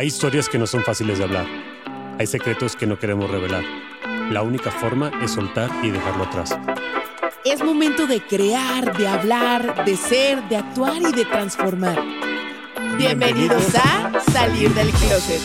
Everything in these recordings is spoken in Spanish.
Hay historias que no son fáciles de hablar. Hay secretos que no queremos revelar. La única forma es soltar y dejarlo atrás. Es momento de crear, de hablar, de ser, de actuar y de transformar. Bienvenidos a Salir del Closet.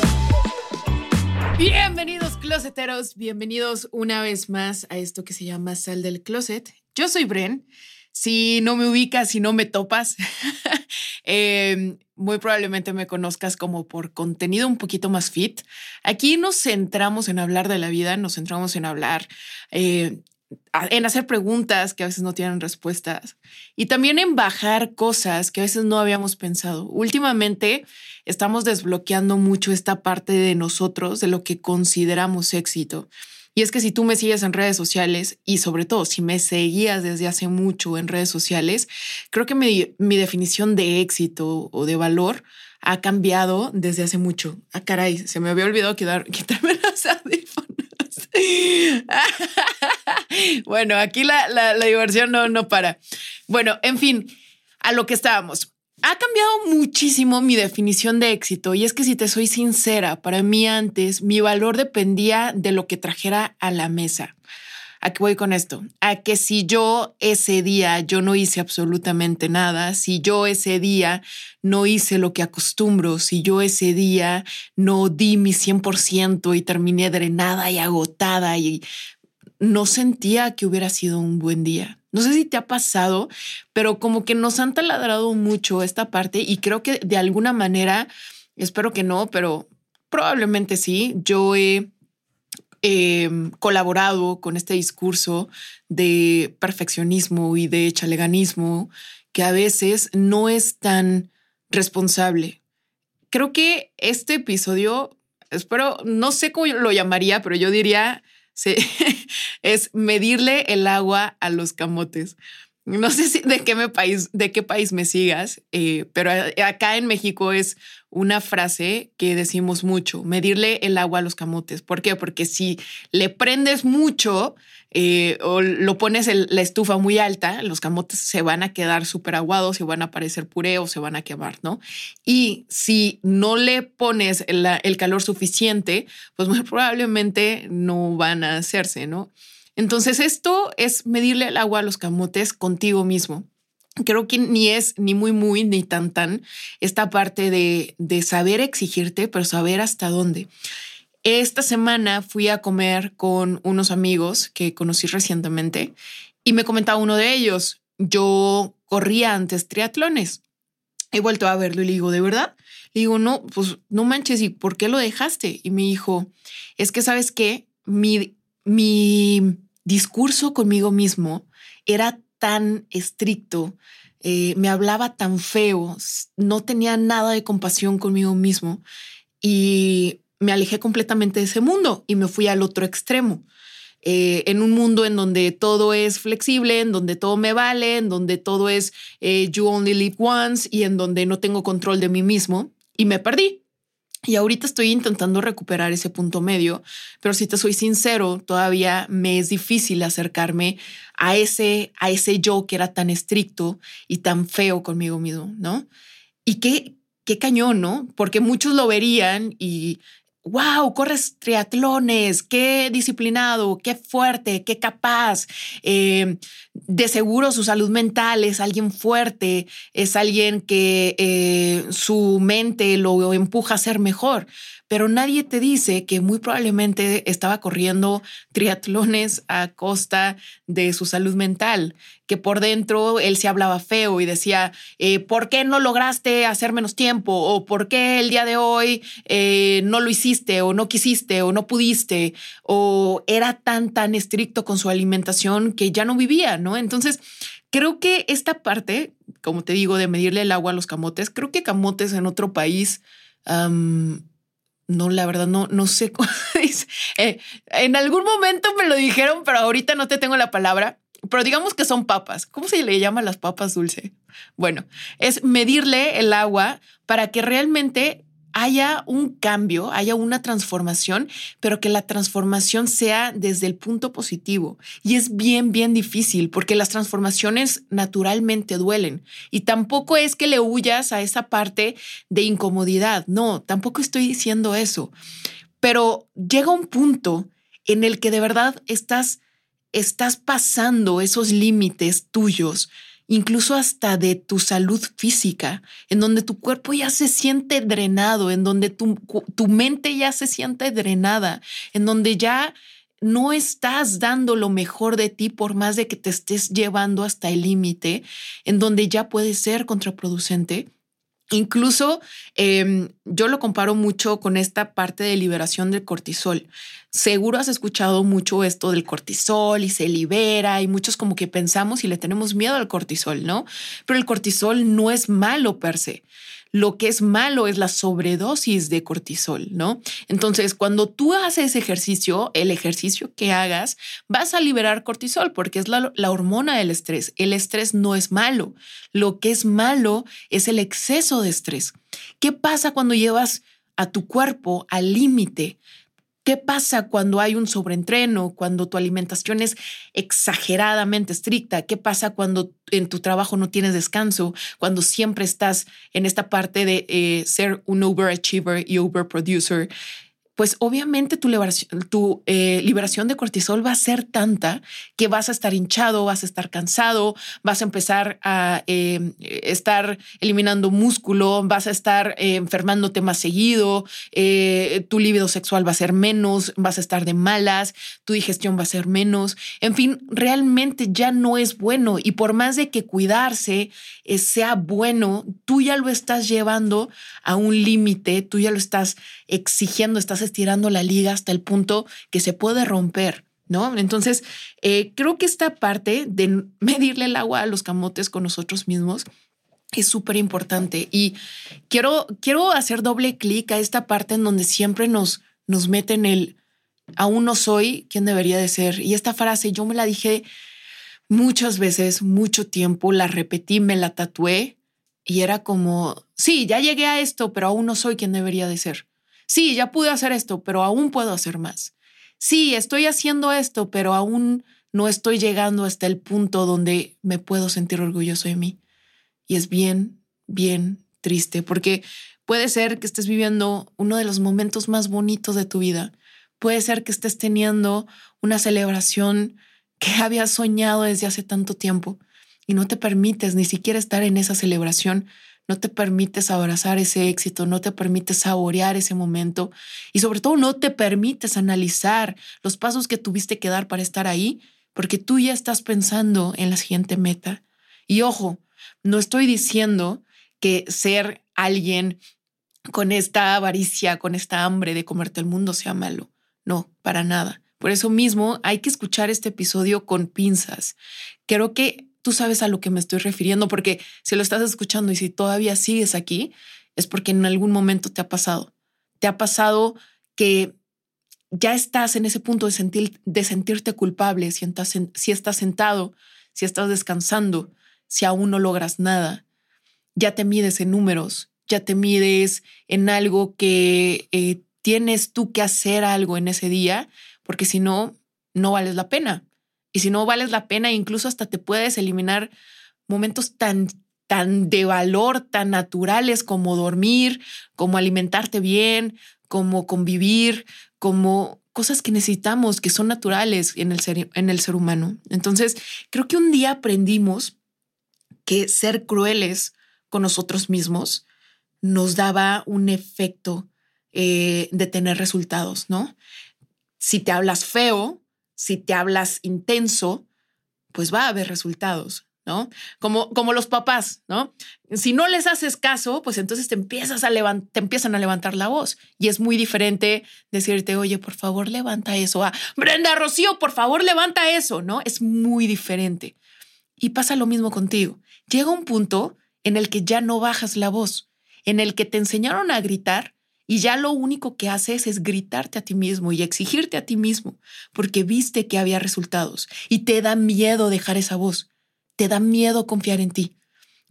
Bienvenidos closeteros, bienvenidos una vez más a esto que se llama Sal del Closet. Yo soy Bren. Si no me ubicas, si no me topas, eh, muy probablemente me conozcas como por contenido un poquito más fit. Aquí nos centramos en hablar de la vida, nos centramos en hablar, eh, en hacer preguntas que a veces no tienen respuestas y también en bajar cosas que a veces no habíamos pensado. Últimamente estamos desbloqueando mucho esta parte de nosotros, de lo que consideramos éxito. Y es que si tú me sigues en redes sociales y sobre todo si me seguías desde hace mucho en redes sociales, creo que mi, definición de éxito o de valor ha cambiado desde hace mucho. Ah, caray, se me había olvidado quitarme los audífonos. bueno, aquí la, la, la diversión no, no para. Bueno, en fin, a lo que estábamos ha cambiado muchísimo mi definición de éxito y es que si te soy sincera, para mí antes mi valor dependía de lo que trajera a la mesa. ¿A qué voy con esto? A que si yo ese día yo no hice absolutamente nada, si yo ese día no hice lo que acostumbro, si yo ese día no di mi 100% y terminé drenada y agotada y no sentía que hubiera sido un buen día. No sé si te ha pasado, pero como que nos han taladrado mucho esta parte y creo que de alguna manera, espero que no, pero probablemente sí, yo he em, colaborado con este discurso de perfeccionismo y de chaleganismo que a veces no es tan responsable. Creo que este episodio, espero, no sé cómo lo llamaría, pero yo diría Sí, es medirle el agua a los camotes. No sé si de qué, me país, de qué país me sigas, eh, pero acá en México es una frase que decimos mucho, medirle el agua a los camotes. ¿Por qué? Porque si le prendes mucho eh, o lo pones en la estufa muy alta, los camotes se van a quedar súper aguados, se van a parecer puré o se van a quemar, ¿no? Y si no le pones el calor suficiente, pues muy probablemente no van a hacerse, ¿no? Entonces esto es medirle el agua a los camotes contigo mismo creo que ni es ni muy, muy, ni tan, tan esta parte de, de saber exigirte, pero saber hasta dónde. Esta semana fui a comer con unos amigos que conocí recientemente y me comentaba uno de ellos, yo corría antes triatlones. He vuelto a verlo y le digo, ¿de verdad? Le digo, no, pues no manches, ¿y por qué lo dejaste? Y me dijo, es que sabes qué, mi, mi discurso conmigo mismo era tan estricto, eh, me hablaba tan feo, no tenía nada de compasión conmigo mismo y me alejé completamente de ese mundo y me fui al otro extremo. Eh, en un mundo en donde todo es flexible, en donde todo me vale, en donde todo es eh, you only live once y en donde no tengo control de mí mismo y me perdí. Y ahorita estoy intentando recuperar ese punto medio, pero si te soy sincero, todavía me es difícil acercarme a ese, a ese yo que era tan estricto y tan feo conmigo mismo, ¿no? Y qué, qué cañón, ¿no? Porque muchos lo verían y wow, corres triatlones, qué disciplinado, qué fuerte, qué capaz. Eh, de seguro su salud mental es alguien fuerte, es alguien que eh, su mente lo empuja a ser mejor pero nadie te dice que muy probablemente estaba corriendo triatlones a costa de su salud mental, que por dentro él se hablaba feo y decía, eh, ¿por qué no lograste hacer menos tiempo? ¿O por qué el día de hoy eh, no lo hiciste o no quisiste o no pudiste? ¿O era tan, tan estricto con su alimentación que ya no vivía, ¿no? Entonces, creo que esta parte, como te digo, de medirle el agua a los camotes, creo que camotes en otro país... No, la verdad, no, no sé cómo eh, en algún momento me lo dijeron, pero ahorita no te tengo la palabra. Pero digamos que son papas. ¿Cómo se le llama las papas dulce? Bueno, es medirle el agua para que realmente haya un cambio, haya una transformación, pero que la transformación sea desde el punto positivo. Y es bien, bien difícil porque las transformaciones naturalmente duelen. Y tampoco es que le huyas a esa parte de incomodidad. No, tampoco estoy diciendo eso. Pero llega un punto en el que de verdad estás, estás pasando esos límites tuyos incluso hasta de tu salud física, en donde tu cuerpo ya se siente drenado, en donde tu, tu mente ya se siente drenada, en donde ya no estás dando lo mejor de ti por más de que te estés llevando hasta el límite, en donde ya puede ser contraproducente. Incluso em, yo lo comparo mucho con esta parte de liberación del cortisol. Seguro has escuchado mucho esto del cortisol y se libera y muchos como que pensamos y le tenemos miedo al cortisol, ¿no? Pero el cortisol no es malo per se. Lo que es malo es la sobredosis de cortisol, ¿no? Entonces, cuando tú haces ejercicio, el ejercicio que hagas, vas a liberar cortisol porque es la, la, hormona del estrés. El estrés no es malo. Lo que es malo es el exceso de estrés. ¿Qué pasa cuando llevas a tu cuerpo al límite? ¿Qué pasa cuando hay un sobreentreno, cuando tu alimentación es exageradamente estricta? ¿Qué pasa cuando en tu trabajo no tienes descanso, cuando siempre estás en esta parte de eh, ser un overachiever y overproducer? Pues obviamente tu, eh, liberación de cortisol va a ser tanta que vas a estar hinchado, vas a estar cansado, vas a empezar a eh, estar eliminando músculo, vas a estar eh, enfermándote más seguido, tu libido sexual va a ser menos, vas a estar de malas, tu digestión va a ser menos. En fin, realmente ya no es bueno y por más de que cuidarse sea bueno, tú ya lo estás llevando a un límite, tú ya lo estás exigiendo, estás estirando la liga hasta el punto que se puede romper. ¿No? Entonces, eh, creo que esta parte de medirle el agua a los camotes con nosotros mismos es súper importante. Y quiero, quiero hacer doble clic a esta parte en donde siempre nos, nos meten el aún no soy quien debería de ser. Y esta frase yo me la dije muchas veces, mucho tiempo, la repetí, me la tatué y era como, sí, ya llegué a esto, pero aún no soy quien debería de ser. Sí, ya pude hacer esto, pero aún puedo hacer más. Sí, estoy haciendo esto, pero aún no estoy llegando hasta el punto donde me puedo sentir orgulloso de mí. Y es bien, bien triste, porque puede ser que estés viviendo uno de los momentos más bonitos de tu vida. Puede ser que estés teniendo una celebración que habías soñado desde hace tanto tiempo y no te permites ni siquiera estar en esa celebración no te permites abrazar ese éxito, no te permites saborear ese momento y sobre todo no te permites analizar los pasos que tuviste que dar para estar ahí, porque tú ya estás pensando en la siguiente meta. Y ojo, no estoy diciendo que ser alguien con esta avaricia, con esta hambre de comerte el mundo sea malo. No, para nada. Por eso mismo hay que escuchar este episodio con pinzas. Creo que tú sabes a lo que me estoy refiriendo, porque si lo estás escuchando y si todavía sigues aquí, es porque en algún momento te ha pasado. Te ha pasado que ya estás en ese punto de, sentir, de sentirte culpable, si estás, si estás sentado, si estás descansando, si aún no logras nada. Ya te mides en números, ya te mides en algo que eh, tienes tú que hacer algo en ese día, porque si no, no vales la pena. Y si no vales la pena, incluso hasta te puedes eliminar momentos tan, tan de valor, tan naturales como dormir, como alimentarte bien, como convivir, como cosas que necesitamos, que son naturales en el ser, en el ser humano. Entonces, creo que un día aprendimos que ser crueles con nosotros mismos nos daba un efecto eh, de tener resultados, ¿no? Si te hablas feo, si te hablas intenso, pues va a haber resultados, ¿no? Como, como los papás, ¿no? Si no les haces caso, pues entonces te, empiezas a te empiezan a levantar la voz y es muy diferente decirte, oye, por favor, levanta eso. Ah, Brenda Rocío, por favor, levanta eso, ¿no? Es muy diferente. Y pasa lo mismo contigo. Llega un punto en el que ya no bajas la voz, en el que te enseñaron a gritar y ya lo único que haces es gritarte a ti mismo y exigirte a ti mismo, porque viste que había resultados y te da miedo dejar esa voz, te da miedo confiar en ti,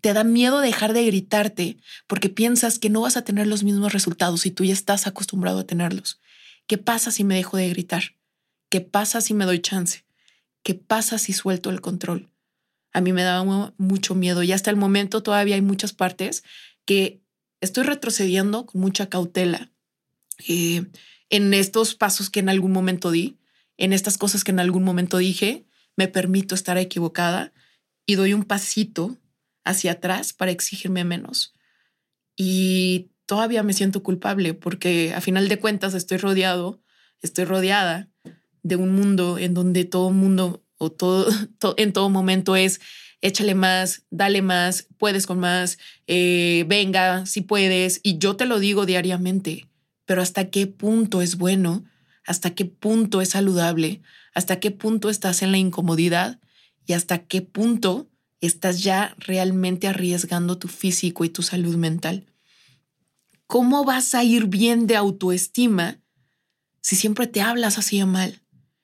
te da miedo dejar de gritarte porque piensas que no vas a tener los mismos resultados si tú ya estás acostumbrado a tenerlos. ¿Qué pasa si me dejo de gritar? ¿Qué pasa si me doy chance? ¿Qué pasa si suelto el control? A mí me da mucho miedo y hasta el momento todavía hay muchas partes que estoy retrocediendo con mucha cautela eh, en estos pasos que en algún momento di, en estas cosas que en algún momento dije, me permito estar equivocada y doy un pasito hacia atrás para exigirme menos. Y todavía me siento culpable porque a final de cuentas estoy rodeado, estoy rodeada de un mundo en donde todo mundo o todo, en todo momento es échale más, dale más, puedes con más, eh, venga, si puedes. Y yo te lo digo diariamente, pero hasta qué punto es bueno, hasta qué punto es saludable, hasta qué punto estás en la incomodidad y hasta qué punto estás ya realmente arriesgando tu físico y tu salud mental. ¿Cómo vas a ir bien de autoestima si siempre te hablas así de mal?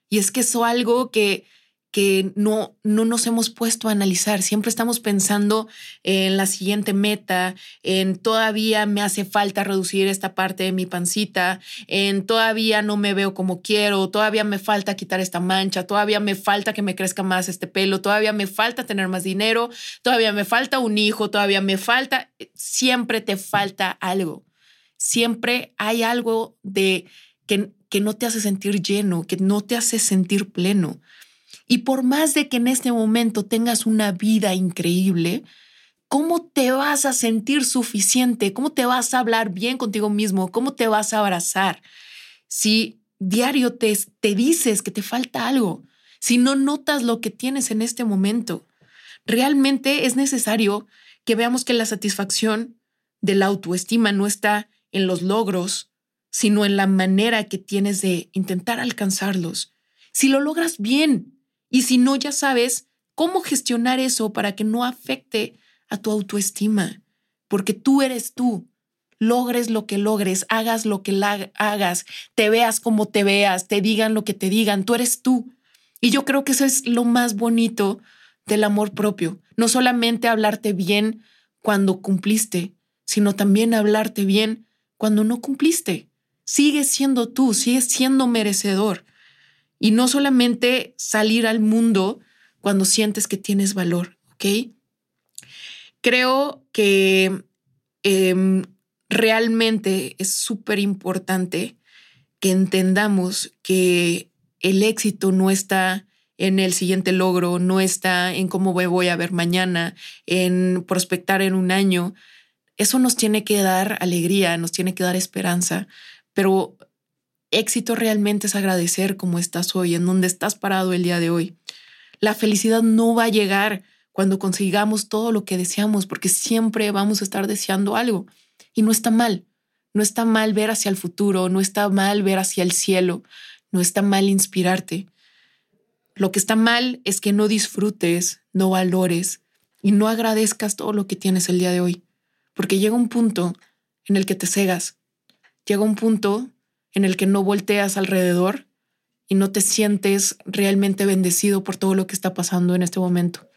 Y es que eso es algo que que no, no nos hemos puesto a analizar. Siempre estamos pensando en la siguiente meta, en todavía me hace falta reducir esta parte de mi pancita, en todavía no me veo como quiero, todavía me falta quitar esta mancha, todavía me falta que me crezca más este pelo, todavía me falta tener más dinero, todavía me falta un hijo, todavía me falta, siempre te falta algo. Siempre hay algo de que, que no te hace sentir lleno, que no te hace sentir pleno. Y por más de que en este momento tengas una vida increíble, ¿cómo te vas a sentir suficiente? ¿Cómo te vas a hablar bien contigo mismo? ¿Cómo te vas a abrazar? Si diario te, te dices que te falta algo, si no notas lo que tienes en este momento, realmente es necesario que veamos que la satisfacción de la autoestima no está en los logros, sino en la manera que tienes de intentar alcanzarlos. Si lo logras bien, y si no, ya sabes cómo gestionar eso para que no afecte a tu autoestima, porque tú eres tú. Logres lo que logres, hagas lo que hagas, te veas como te veas, te digan lo que te digan, tú eres tú. Y yo creo que eso es lo más bonito del amor propio. No solamente hablarte bien cuando cumpliste, sino también hablarte bien cuando no cumpliste. Sigues siendo tú, sigues siendo merecedor y no solamente salir al mundo cuando sientes que tienes valor, ¿ok? Creo que em, realmente es súper importante que entendamos que el éxito no está en el siguiente logro, no está en cómo voy a ver mañana, en prospectar en un año. Eso nos tiene que dar alegría, nos tiene que dar esperanza, pero Éxito realmente es agradecer cómo estás hoy, en donde estás parado el día de hoy. La felicidad no va a llegar cuando consigamos todo lo que deseamos, porque siempre vamos a estar deseando algo. Y no está mal. No está mal ver hacia el futuro, no está mal ver hacia el cielo, no está mal inspirarte. Lo que está mal es que no disfrutes, no valores y no agradezcas todo lo que tienes el día de hoy, porque llega un punto en el que te cegas, llega un punto en el que no volteas alrededor y no te sientes realmente bendecido por todo lo que está pasando en este momento,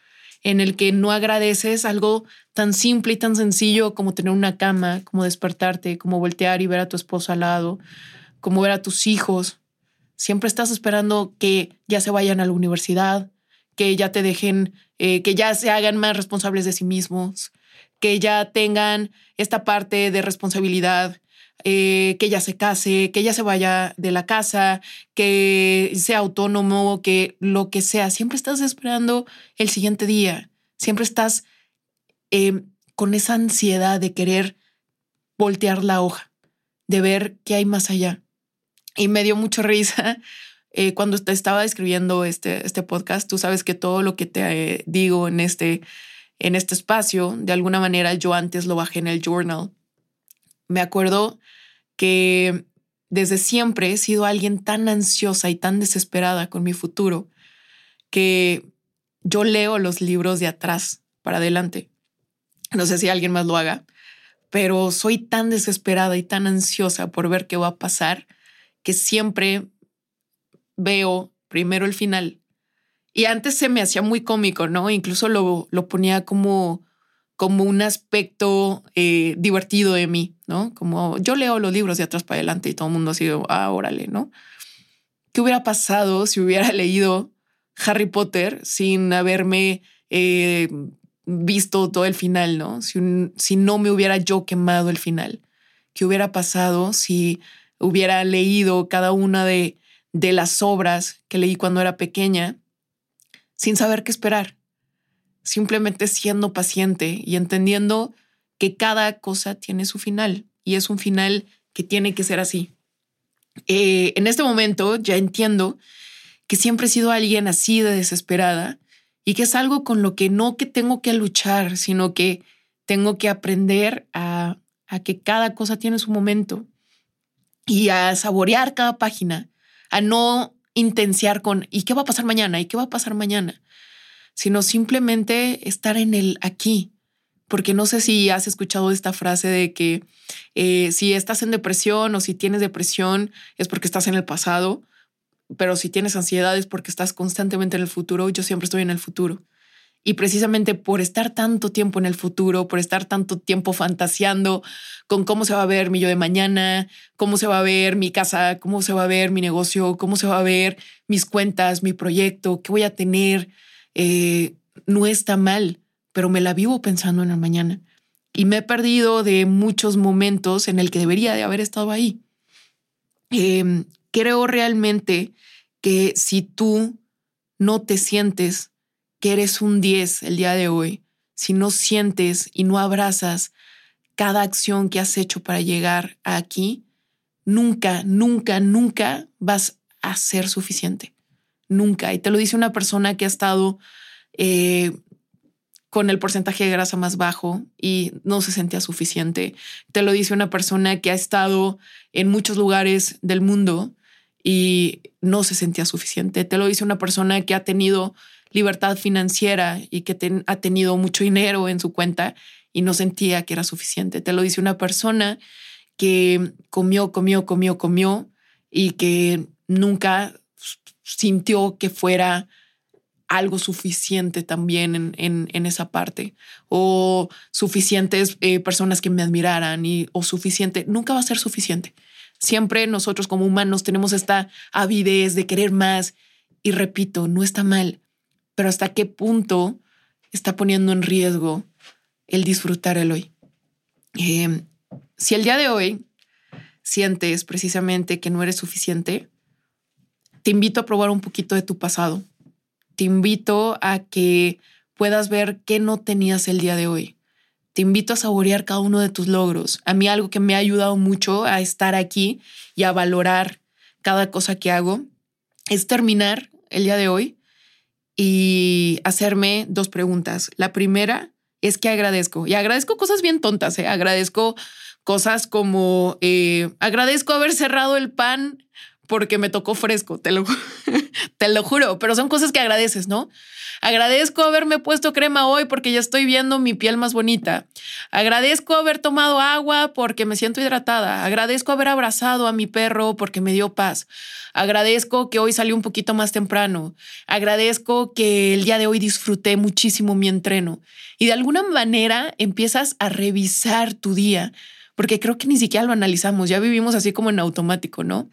en el que no agradeces algo tan simple y tan sencillo como tener una cama, como despertarte, como voltear y ver a tu esposo al lado, como ver a tus hijos. Siempre estás esperando que ya se vayan a la universidad, que ya te dejen, eh, que ya se hagan más responsables de sí mismos, que ya tengan esta parte de responsabilidad, eh, que ella se case, que ella se vaya de la casa, que sea autónomo, que lo que sea. Siempre estás esperando el siguiente día. Siempre estás em, con esa ansiedad de querer voltear la hoja, de ver qué hay más allá. Y me dio mucha risa eh, cuando estaba escribiendo este, este podcast. Tú sabes que todo lo que te eh, digo en este, en este espacio, de alguna manera yo antes lo bajé en el journal me acuerdo que desde siempre he sido alguien tan ansiosa y tan desesperada con mi futuro que yo leo los libros de atrás para adelante. No sé si alguien más lo haga, pero soy tan desesperada y tan ansiosa por ver qué va a pasar que siempre veo primero el final. Y antes se me hacía muy cómico, ¿no? Incluso lo, lo ponía como como un aspecto eh, divertido de mí, ¿no? Como yo leo los libros de atrás para adelante y todo el mundo ha sido, ah, órale, ¿no? ¿Qué hubiera pasado si hubiera leído Harry Potter sin haberme eh, visto todo el final, ¿no? Si, si no me hubiera yo quemado el final. ¿Qué hubiera pasado si hubiera leído cada una de, de las obras que leí cuando era pequeña sin saber qué esperar? Simplemente siendo paciente y entendiendo que cada cosa tiene su final y es un final que tiene que ser así. Eh, en este momento ya entiendo que siempre he sido alguien así de desesperada y que es algo con lo que no que tengo que luchar, sino que tengo que aprender a, a que cada cosa tiene su momento y a saborear cada página, a no intenciar con ¿y qué va a pasar mañana? ¿y qué va a pasar mañana? Sino simplemente estar en el aquí. Porque no sé si has escuchado esta frase de que eh, si estás en depresión o si tienes depresión es porque estás en el pasado pero si tienes ansiedad es porque estás constantemente en el futuro. Yo siempre estoy en el futuro. Y precisamente por estar tanto tiempo en el futuro, por estar tanto tiempo fantaseando con cómo se va a ver mi yo de mañana, cómo se va a ver mi casa, cómo se va a ver mi negocio, cómo se va a ver mis cuentas, mi proyecto, qué voy a tener, eh, no está mal, pero me la vivo pensando en el mañana. Y me he perdido de muchos momentos en el que debería de haber estado ahí. Em, creo realmente que si tú no te sientes que eres un 10 el día de hoy, si no sientes y no abrazas cada acción que has hecho para llegar aquí, nunca, nunca, nunca vas a ser suficiente. Nunca. Y te lo dice una persona que ha estado eh, con el porcentaje de grasa más bajo y no se sentía suficiente. Te lo dice una persona que ha estado en muchos lugares del mundo y no se sentía suficiente. Te lo dice una persona que ha tenido libertad financiera y que ha tenido mucho dinero en su cuenta y no sentía que era suficiente. Te lo dice una persona que comió, comió, comió, comió y que nunca sintió que fuera algo suficiente también en, esa parte o suficientes eh, personas que me admiraran y o suficiente, nunca va a ser suficiente. Siempre nosotros como humanos tenemos esta avidez de querer más y repito, no está mal, pero hasta qué punto está poniendo en riesgo el disfrutar el hoy. Em, si el día de hoy sientes precisamente que no eres suficiente, te invito a probar un poquito de tu pasado. Te invito a que puedas ver qué no tenías el día de hoy te invito a saborear cada uno de tus logros. A mí algo que me ha ayudado mucho a estar aquí y a valorar cada cosa que hago es terminar el día de hoy y hacerme dos preguntas. La primera es que agradezco y agradezco cosas bien tontas. ¿eh? Agradezco cosas como eh, agradezco haber cerrado el pan porque me tocó fresco, te lo, te lo juro, pero son cosas que agradeces, ¿no? Agradezco haberme puesto crema hoy porque ya estoy viendo mi piel más bonita. Agradezco haber tomado agua porque me siento hidratada. Agradezco haber abrazado a mi perro porque me dio paz. Agradezco que hoy salí un poquito más temprano. Agradezco que el día de hoy disfruté muchísimo mi entreno. Y de alguna manera empiezas a revisar tu día porque creo que ni siquiera lo analizamos, ya vivimos así como en automático, ¿no?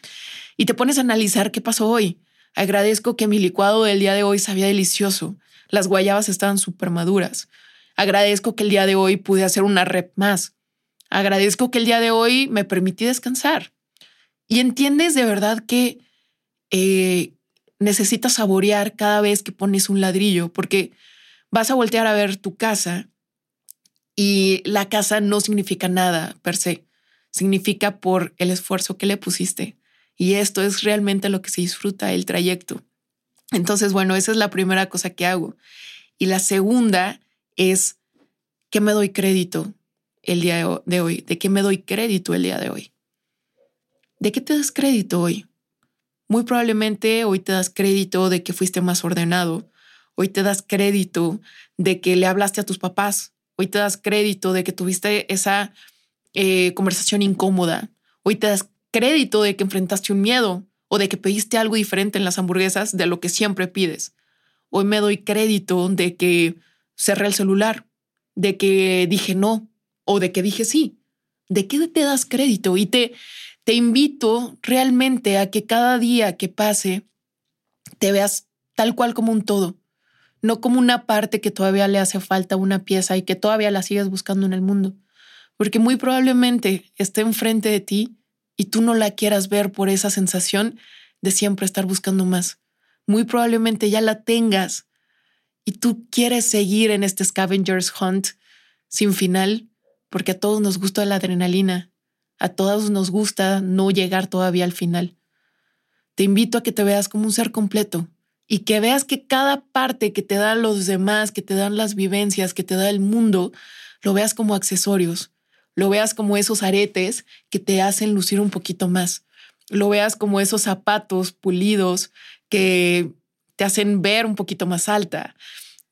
Y te pones a analizar qué pasó hoy. Agradezco que mi licuado del día de hoy sabía delicioso. Las guayabas estaban súper maduras. Agradezco que el día de hoy pude hacer una rep más. Agradezco que el día de hoy me permití descansar. Y entiendes de verdad que eh, necesitas saborear cada vez que pones un ladrillo, porque vas a voltear a ver tu casa y la casa no significa nada per se, significa por el esfuerzo que le pusiste. Y esto es realmente lo que se disfruta, el trayecto. Entonces, bueno, esa es la primera cosa que hago. Y la segunda es que me doy crédito el día de hoy, de qué me doy crédito el día de hoy. ¿De qué te das crédito hoy? Muy probablemente hoy te das crédito de que fuiste más ordenado. Hoy te das crédito de que le hablaste a tus papás. Hoy te das crédito de que tuviste esa eh, conversación incómoda. Hoy te das crédito de que enfrentaste un miedo o de que pediste algo diferente en las hamburguesas de lo que siempre pides. Hoy me doy crédito de que cerré el celular, de que dije no o de que dije sí. ¿De qué te das crédito? Y te, te invito realmente a que cada día que pase te veas tal cual como un todo, no como una parte que todavía le hace falta una pieza y que todavía la sigues buscando en el mundo, porque muy probablemente esté enfrente de ti y tú no la quieras ver por esa sensación de siempre estar buscando más. Muy probablemente ya la tengas y tú quieres seguir en este scavenger's hunt sin final, porque a todos nos gusta la adrenalina, a todos nos gusta no llegar todavía al final. Te invito a que te veas como un ser completo y que veas que cada parte que te dan los demás, que te dan las vivencias, que te da el mundo, lo veas como accesorios, lo veas como esos aretes que te hacen lucir un poquito más, lo veas como esos zapatos pulidos que te hacen ver un poquito más alta,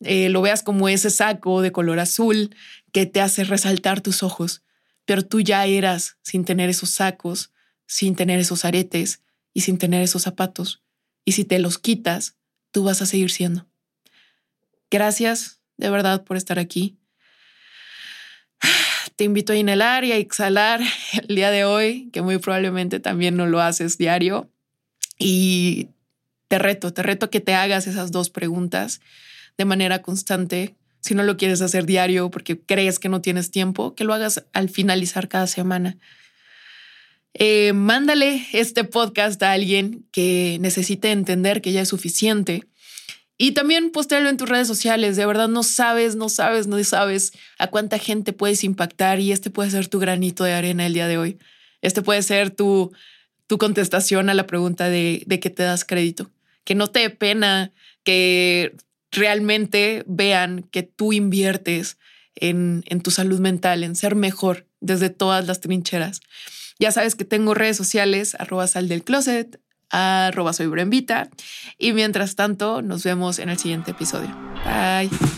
eh, lo veas como ese saco de color azul que te hace resaltar tus ojos, pero tú ya eras sin tener esos sacos, sin tener esos aretes y sin tener esos zapatos. Y si te los quitas, tú vas a seguir siendo. Gracias de verdad por estar aquí. Te invito a inhalar y a exhalar el día de hoy, que muy probablemente también no lo haces diario. Y te reto, te reto que te hagas esas dos preguntas de manera constante. Si no lo quieres hacer diario porque crees que no tienes tiempo, que lo hagas al finalizar cada semana. Eh, mándale este podcast a alguien que necesite entender que ya es suficiente. Y también postéalo en tus redes sociales. De verdad no sabes, no sabes, no sabes a cuánta gente puedes impactar y este puede ser tu granito de arena el día de hoy. Este puede ser tu, tu contestación a la pregunta de, de que te das crédito. Que no te dé pena, que realmente vean que tú inviertes en, en tu salud mental, en ser mejor desde todas las trincheras. Ya sabes que tengo redes sociales, arroba sal del closet, arroba soy Brembita. Y mientras tanto, nos vemos en el siguiente episodio. Bye.